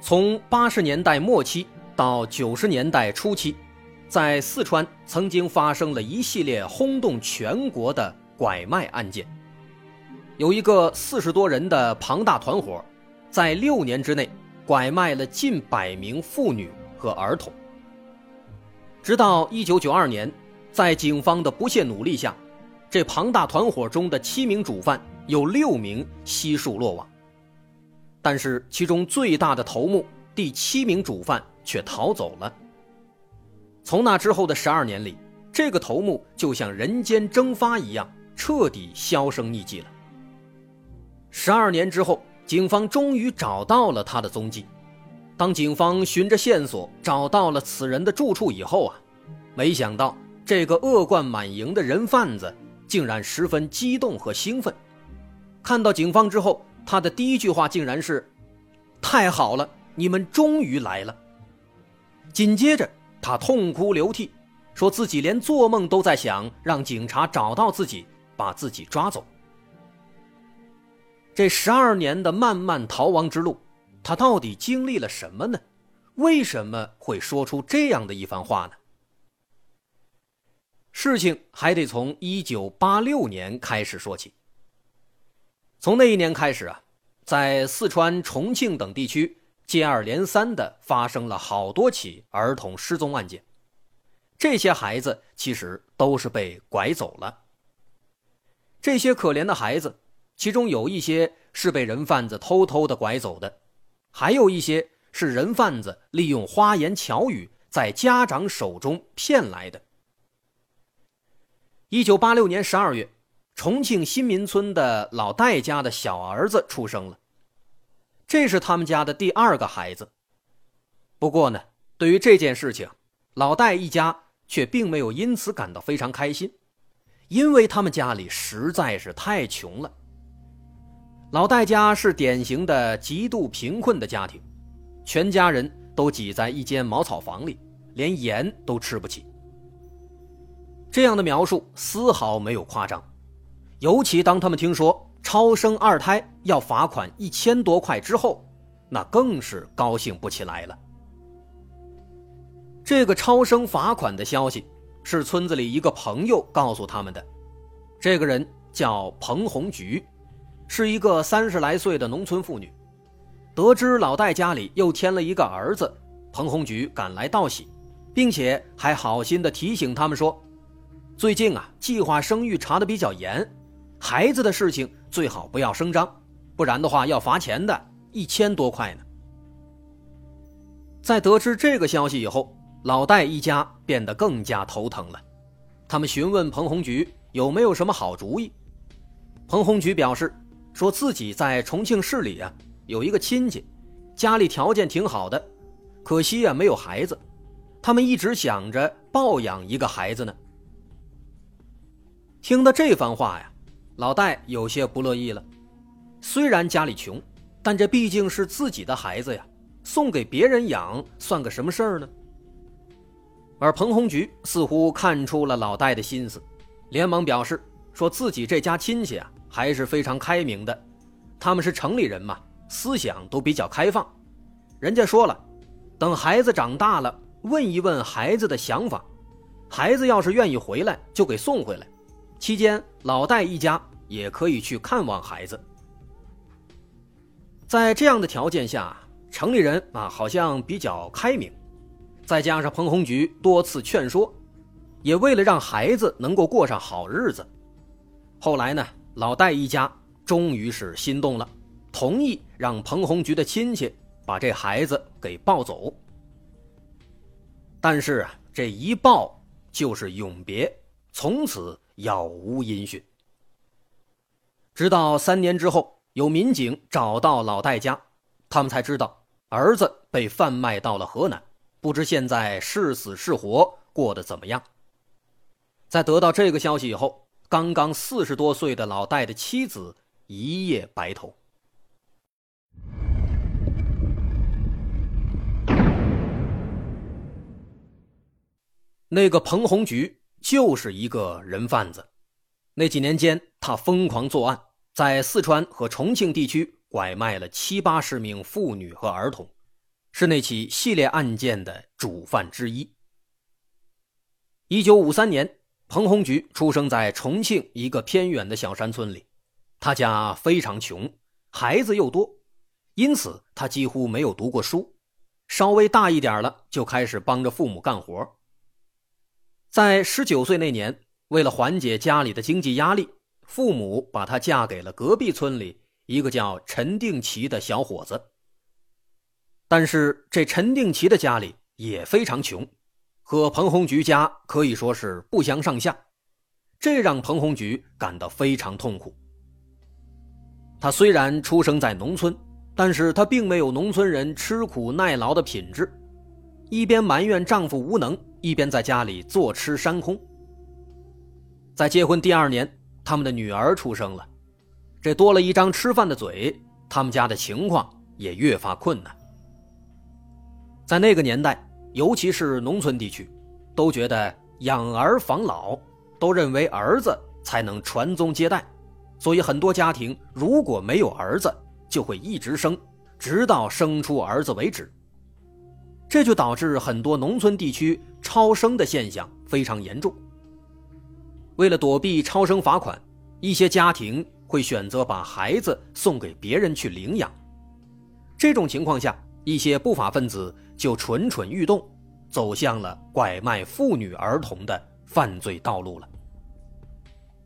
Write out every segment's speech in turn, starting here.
从八十年代末期到九十年代初期，在四川曾经发生了一系列轰动全国的拐卖案件。有一个四十多人的庞大团伙，在六年之内拐卖了近百名妇女和儿童。直到一九九二年，在警方的不懈努力下，这庞大团伙中的七名主犯有六名悉数落网。但是，其中最大的头目第七名主犯却逃走了。从那之后的十二年里，这个头目就像人间蒸发一样，彻底销声匿迹了。十二年之后，警方终于找到了他的踪迹。当警方循着线索找到了此人的住处以后啊，没想到这个恶贯满盈的人贩子竟然十分激动和兴奋。看到警方之后，他的第一句话竟然是：“太好了，你们终于来了。”紧接着，他痛哭流涕，说自己连做梦都在想让警察找到自己，把自己抓走。这十二年的漫漫逃亡之路，他到底经历了什么呢？为什么会说出这样的一番话呢？事情还得从一九八六年开始说起。从那一年开始啊，在四川、重庆等地区接二连三的发生了好多起儿童失踪案件。这些孩子其实都是被拐走了。这些可怜的孩子，其中有一些是被人贩子偷偷的拐走的，还有一些是人贩子利用花言巧语在家长手中骗来的。一九八六年十二月。重庆新民村的老戴家的小儿子出生了，这是他们家的第二个孩子。不过呢，对于这件事情，老戴一家却并没有因此感到非常开心，因为他们家里实在是太穷了。老戴家是典型的极度贫困的家庭，全家人都挤在一间茅草房里，连盐都吃不起。这样的描述丝毫没有夸张。尤其当他们听说超生二胎要罚款一千多块之后，那更是高兴不起来了。这个超生罚款的消息是村子里一个朋友告诉他们的。这个人叫彭红菊，是一个三十来岁的农村妇女。得知老戴家里又添了一个儿子，彭红菊赶来道喜，并且还好心的提醒他们说：“最近啊，计划生育查的比较严。”孩子的事情最好不要声张，不然的话要罚钱的，一千多块呢。在得知这个消息以后，老戴一家变得更加头疼了。他们询问彭红菊有没有什么好主意。彭红菊表示，说自己在重庆市里啊有一个亲戚，家里条件挺好的，可惜啊没有孩子，他们一直想着抱养一个孩子呢。听到这番话呀。老戴有些不乐意了，虽然家里穷，但这毕竟是自己的孩子呀，送给别人养算个什么事儿呢？而彭红菊似乎看出了老戴的心思，连忙表示说自己这家亲戚啊还是非常开明的，他们是城里人嘛，思想都比较开放。人家说了，等孩子长大了，问一问孩子的想法，孩子要是愿意回来，就给送回来。期间，老戴一家也可以去看望孩子。在这样的条件下，城里人啊好像比较开明，再加上彭红菊多次劝说，也为了让孩子能够过上好日子，后来呢，老戴一家终于是心动了，同意让彭红菊的亲戚把这孩子给抱走。但是，这一抱就是永别，从此。杳无音讯。直到三年之后，有民警找到老戴家，他们才知道儿子被贩卖到了河南，不知现在是死是活，过得怎么样。在得到这个消息以后，刚刚四十多岁的老戴的妻子一夜白头。那个彭红菊就是一个人贩子，那几年间，他疯狂作案，在四川和重庆地区拐卖了七八十名妇女和儿童，是那起系列案件的主犯之一。一九五三年，彭红菊出生在重庆一个偏远的小山村里，他家非常穷，孩子又多，因此他几乎没有读过书，稍微大一点了就开始帮着父母干活。在十九岁那年，为了缓解家里的经济压力，父母把她嫁给了隔壁村里一个叫陈定奇的小伙子。但是这陈定奇的家里也非常穷，和彭红菊家可以说是不相上下，这让彭红菊感到非常痛苦。她虽然出生在农村，但是她并没有农村人吃苦耐劳的品质，一边埋怨丈夫无能。一边在家里坐吃山空。在结婚第二年，他们的女儿出生了，这多了一张吃饭的嘴，他们家的情况也越发困难。在那个年代，尤其是农村地区，都觉得养儿防老，都认为儿子才能传宗接代，所以很多家庭如果没有儿子，就会一直生，直到生出儿子为止。这就导致很多农村地区超生的现象非常严重。为了躲避超生罚款，一些家庭会选择把孩子送给别人去领养。这种情况下，一些不法分子就蠢蠢欲动，走向了拐卖妇女儿童的犯罪道路了。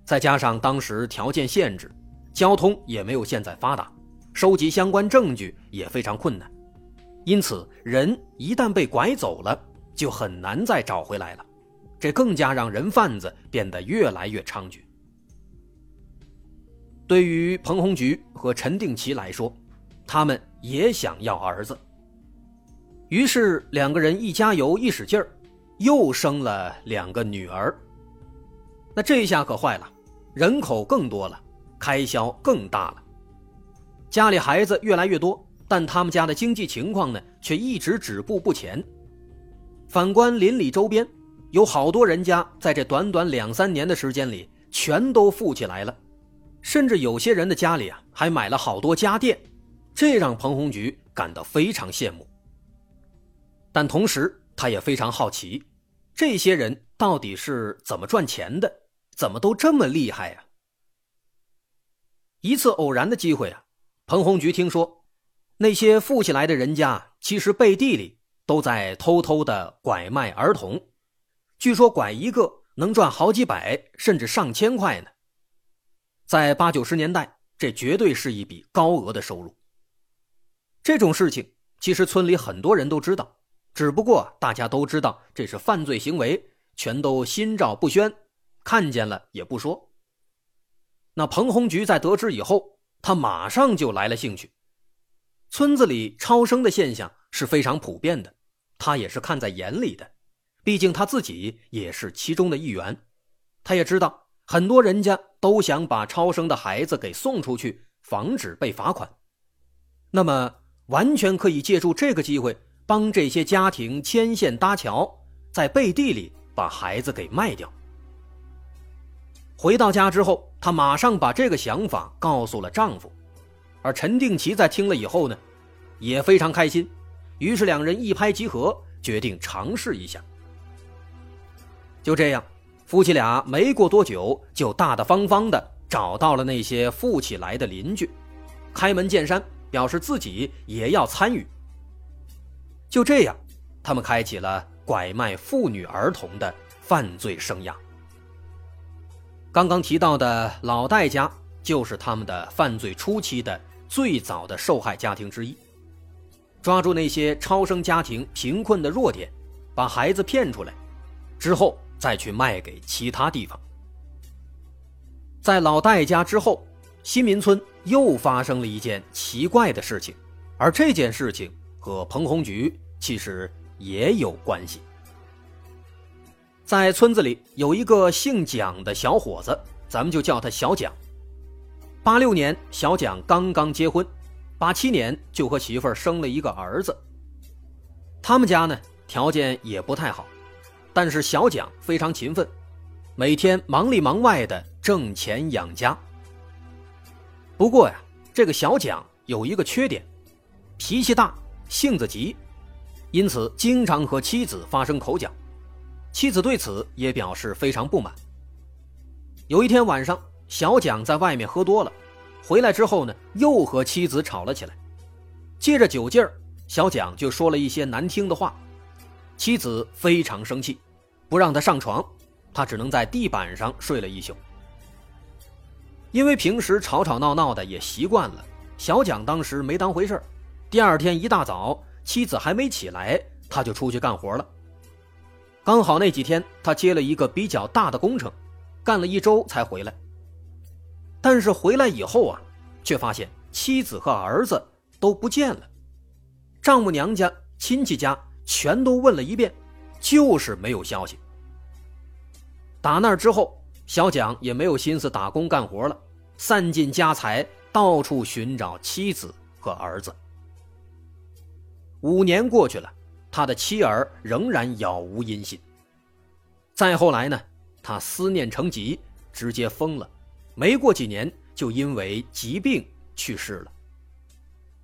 再加上当时条件限制，交通也没有现在发达，收集相关证据也非常困难。因此，人一旦被拐走了，就很难再找回来了，这更加让人贩子变得越来越猖獗。对于彭红菊和陈定奇来说，他们也想要儿子。于是，两个人一加油一使劲儿，又生了两个女儿。那这下可坏了，人口更多了，开销更大了，家里孩子越来越多。但他们家的经济情况呢，却一直止步不前。反观邻里周边，有好多人家在这短短两三年的时间里，全都富起来了，甚至有些人的家里啊，还买了好多家电，这让彭红菊感到非常羡慕。但同时，他也非常好奇，这些人到底是怎么赚钱的，怎么都这么厉害呀？一次偶然的机会啊，彭红菊听说。那些富起来的人家，其实背地里都在偷偷的拐卖儿童，据说拐一个能赚好几百甚至上千块呢。在八九十年代，这绝对是一笔高额的收入。这种事情其实村里很多人都知道，只不过大家都知道这是犯罪行为，全都心照不宣，看见了也不说。那彭红菊在得知以后，他马上就来了兴趣。村子里超生的现象是非常普遍的，他也是看在眼里的，毕竟他自己也是其中的一员。他也知道很多人家都想把超生的孩子给送出去，防止被罚款。那么，完全可以借助这个机会帮这些家庭牵线搭桥，在背地里把孩子给卖掉。回到家之后，她马上把这个想法告诉了丈夫。而陈定奇在听了以后呢，也非常开心，于是两人一拍即合，决定尝试一下。就这样，夫妻俩没过多久就大大方方的找到了那些富起来的邻居，开门见山表示自己也要参与。就这样，他们开启了拐卖妇女儿童的犯罪生涯。刚刚提到的老戴家就是他们的犯罪初期的。最早的受害家庭之一，抓住那些超生家庭贫困的弱点，把孩子骗出来，之后再去卖给其他地方。在老戴家之后，新民村又发生了一件奇怪的事情，而这件事情和彭红菊其实也有关系。在村子里有一个姓蒋的小伙子，咱们就叫他小蒋。八六年，小蒋刚刚结婚，八七年就和媳妇儿生了一个儿子。他们家呢条件也不太好，但是小蒋非常勤奋，每天忙里忙外的挣钱养家。不过呀，这个小蒋有一个缺点，脾气大，性子急，因此经常和妻子发生口角。妻子对此也表示非常不满。有一天晚上，小蒋在外面喝多了，回来之后呢，又和妻子吵了起来。借着酒劲儿，小蒋就说了一些难听的话，妻子非常生气，不让他上床，他只能在地板上睡了一宿。因为平时吵吵闹闹的也习惯了，小蒋当时没当回事第二天一大早，妻子还没起来，他就出去干活了。刚好那几天他接了一个比较大的工程，干了一周才回来。但是回来以后啊，却发现妻子和儿子都不见了，丈母娘家、亲戚家全都问了一遍，就是没有消息。打那之后，小蒋也没有心思打工干活了，散尽家财，到处寻找妻子和儿子。五年过去了。他的妻儿仍然杳无音信。再后来呢，他思念成疾，直接疯了，没过几年就因为疾病去世了。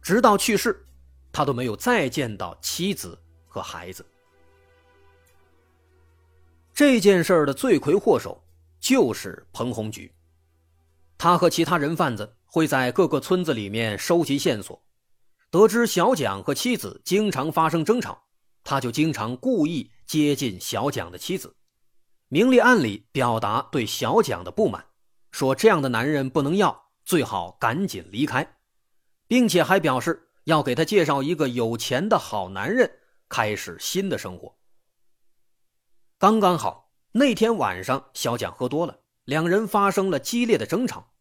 直到去世，他都没有再见到妻子和孩子。这件事的罪魁祸首就是彭红菊，他和其他人贩子会在各个村子里面收集线索，得知小蒋和妻子经常发生争吵。他就经常故意接近小蒋的妻子，明里暗里表达对小蒋的不满，说这样的男人不能要，最好赶紧离开，并且还表示要给他介绍一个有钱的好男人，开始新的生活。刚刚好那天晚上，小蒋喝多了，两人发生了激烈的争吵，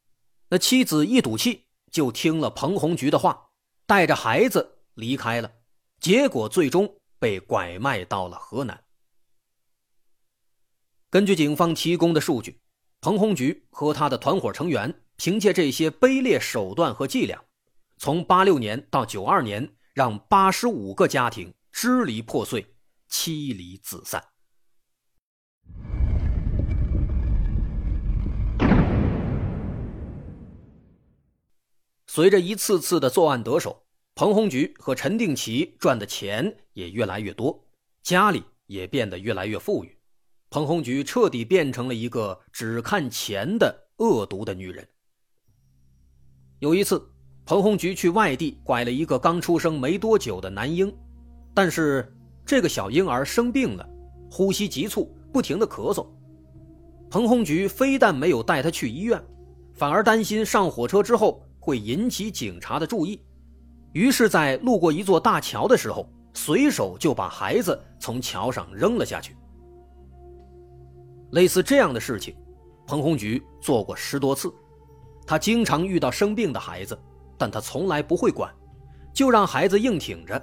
那妻子一赌气就听了彭红菊的话，带着孩子离开了，结果最终。被拐卖到了河南。根据警方提供的数据，彭红菊和他的团伙成员凭借这些卑劣手段和伎俩，从八六年到九二年，让八十五个家庭支离破碎、妻离子散。随着一次次的作案得手。彭红菊和陈定奇赚的钱也越来越多，家里也变得越来越富裕。彭红菊彻底变成了一个只看钱的恶毒的女人。有一次，彭红菊去外地拐了一个刚出生没多久的男婴，但是这个小婴儿生病了，呼吸急促，不停的咳嗽。彭红菊非但没有带他去医院，反而担心上火车之后会引起警察的注意。于是，在路过一座大桥的时候，随手就把孩子从桥上扔了下去。类似这样的事情，彭红菊做过十多次。他经常遇到生病的孩子，但他从来不会管，就让孩子硬挺着。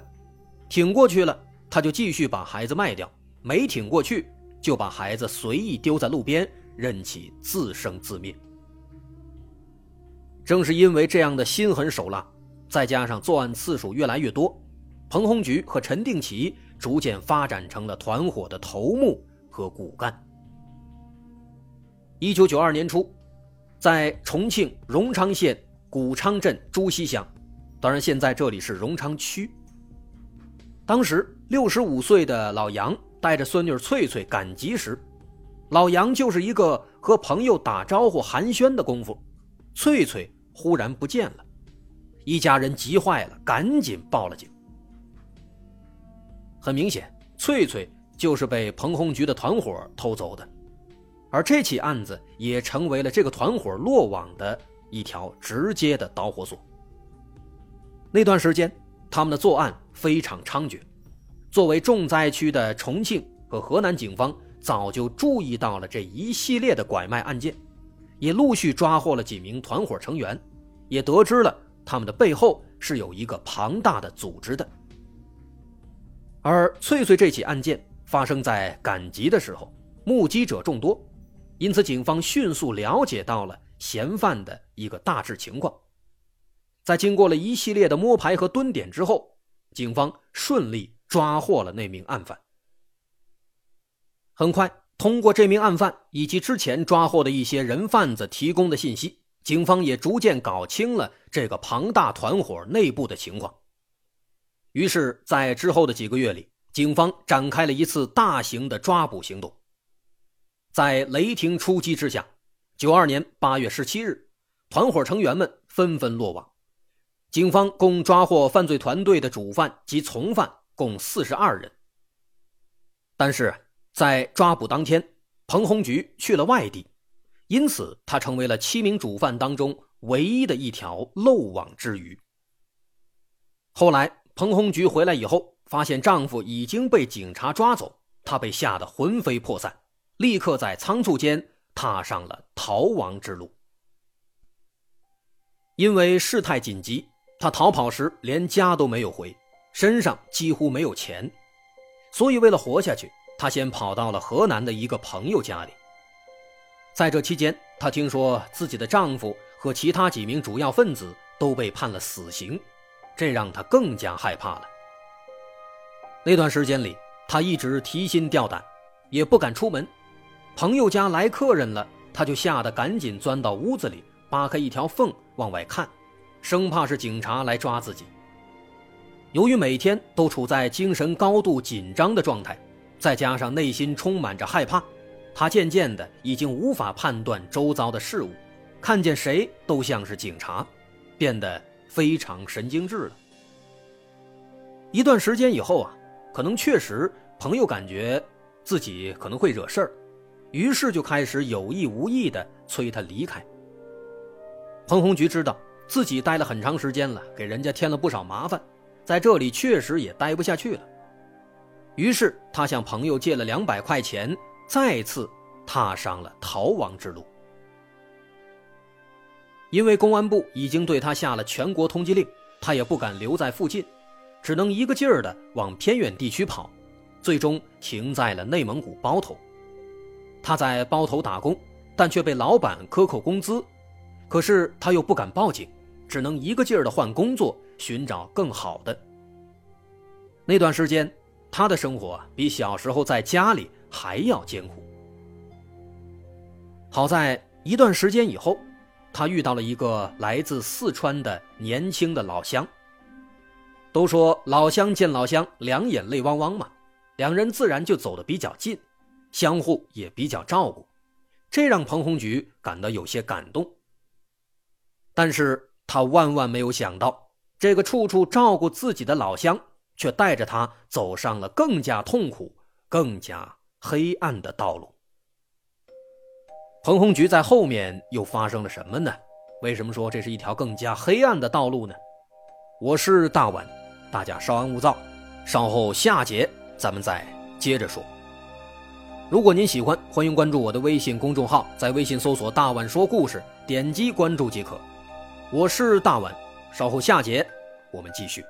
挺过去了，他就继续把孩子卖掉；没挺过去，就把孩子随意丢在路边，任其自生自灭。正是因为这样的心狠手辣。再加上作案次数越来越多，彭红菊和陈定奇逐渐发展成了团伙的头目和骨干。一九九二年初，在重庆荣昌县古昌镇朱溪乡，当然现在这里是荣昌区。当时六十五岁的老杨带着孙女翠翠赶集时，老杨就是一个和朋友打招呼寒暄的功夫，翠翠忽然不见了。一家人急坏了，赶紧报了警。很明显，翠翠就是被彭红菊的团伙偷走的，而这起案子也成为了这个团伙落网的一条直接的导火索。那段时间，他们的作案非常猖獗。作为重灾区的重庆和河南警方早就注意到了这一系列的拐卖案件，也陆续抓获了几名团伙成员，也得知了。他们的背后是有一个庞大的组织的。而翠翠这起案件发生在赶集的时候，目击者众多，因此警方迅速了解到了嫌犯的一个大致情况。在经过了一系列的摸排和蹲点之后，警方顺利抓获了那名案犯。很快，通过这名案犯以及之前抓获的一些人贩子提供的信息，警方也逐渐搞清了这个庞大团伙内部的情况。于是，在之后的几个月里，警方展开了一次大型的抓捕行动。在雷霆出击之下，九二年八月十七日，团伙成员们纷纷落网。警方共抓获犯罪团队的主犯及从犯共四十二人。但是在抓捕当天，彭红菊去了外地，因此他成为了七名主犯当中唯一的一条漏网之鱼。后来。彭红菊回来以后，发现丈夫已经被警察抓走，她被吓得魂飞魄散，立刻在仓促间踏上了逃亡之路。因为事态紧急，他逃跑时连家都没有回，身上几乎没有钱，所以为了活下去，他先跑到了河南的一个朋友家里。在这期间，她听说自己的丈夫和其他几名主要分子都被判了死刑。这让他更加害怕了。那段时间里，他一直提心吊胆，也不敢出门。朋友家来客人了，他就吓得赶紧钻到屋子里，扒开一条缝往外看，生怕是警察来抓自己。由于每天都处在精神高度紧张的状态，再加上内心充满着害怕，他渐渐的已经无法判断周遭的事物，看见谁都像是警察，变得。非常神经质了。一段时间以后啊，可能确实朋友感觉自己可能会惹事儿，于是就开始有意无意的催他离开。彭红菊知道自己待了很长时间了，给人家添了不少麻烦，在这里确实也待不下去了，于是他向朋友借了两百块钱，再次踏上了逃亡之路。因为公安部已经对他下了全国通缉令，他也不敢留在附近，只能一个劲儿的往偏远地区跑，最终停在了内蒙古包头。他在包头打工，但却被老板克扣工资，可是他又不敢报警，只能一个劲儿的换工作，寻找更好的。那段时间，他的生活比小时候在家里还要艰苦。好在一段时间以后。他遇到了一个来自四川的年轻的老乡。都说老乡见老乡，两眼泪汪汪嘛，两人自然就走得比较近，相互也比较照顾，这让彭红菊感到有些感动。但是他万万没有想到，这个处处照顾自己的老乡，却带着他走上了更加痛苦、更加黑暗的道路。彭红菊在后面又发生了什么呢？为什么说这是一条更加黑暗的道路呢？我是大碗，大家稍安勿躁，稍后下节咱们再接着说。如果您喜欢，欢迎关注我的微信公众号，在微信搜索“大碗说故事”，点击关注即可。我是大碗，稍后下节我们继续。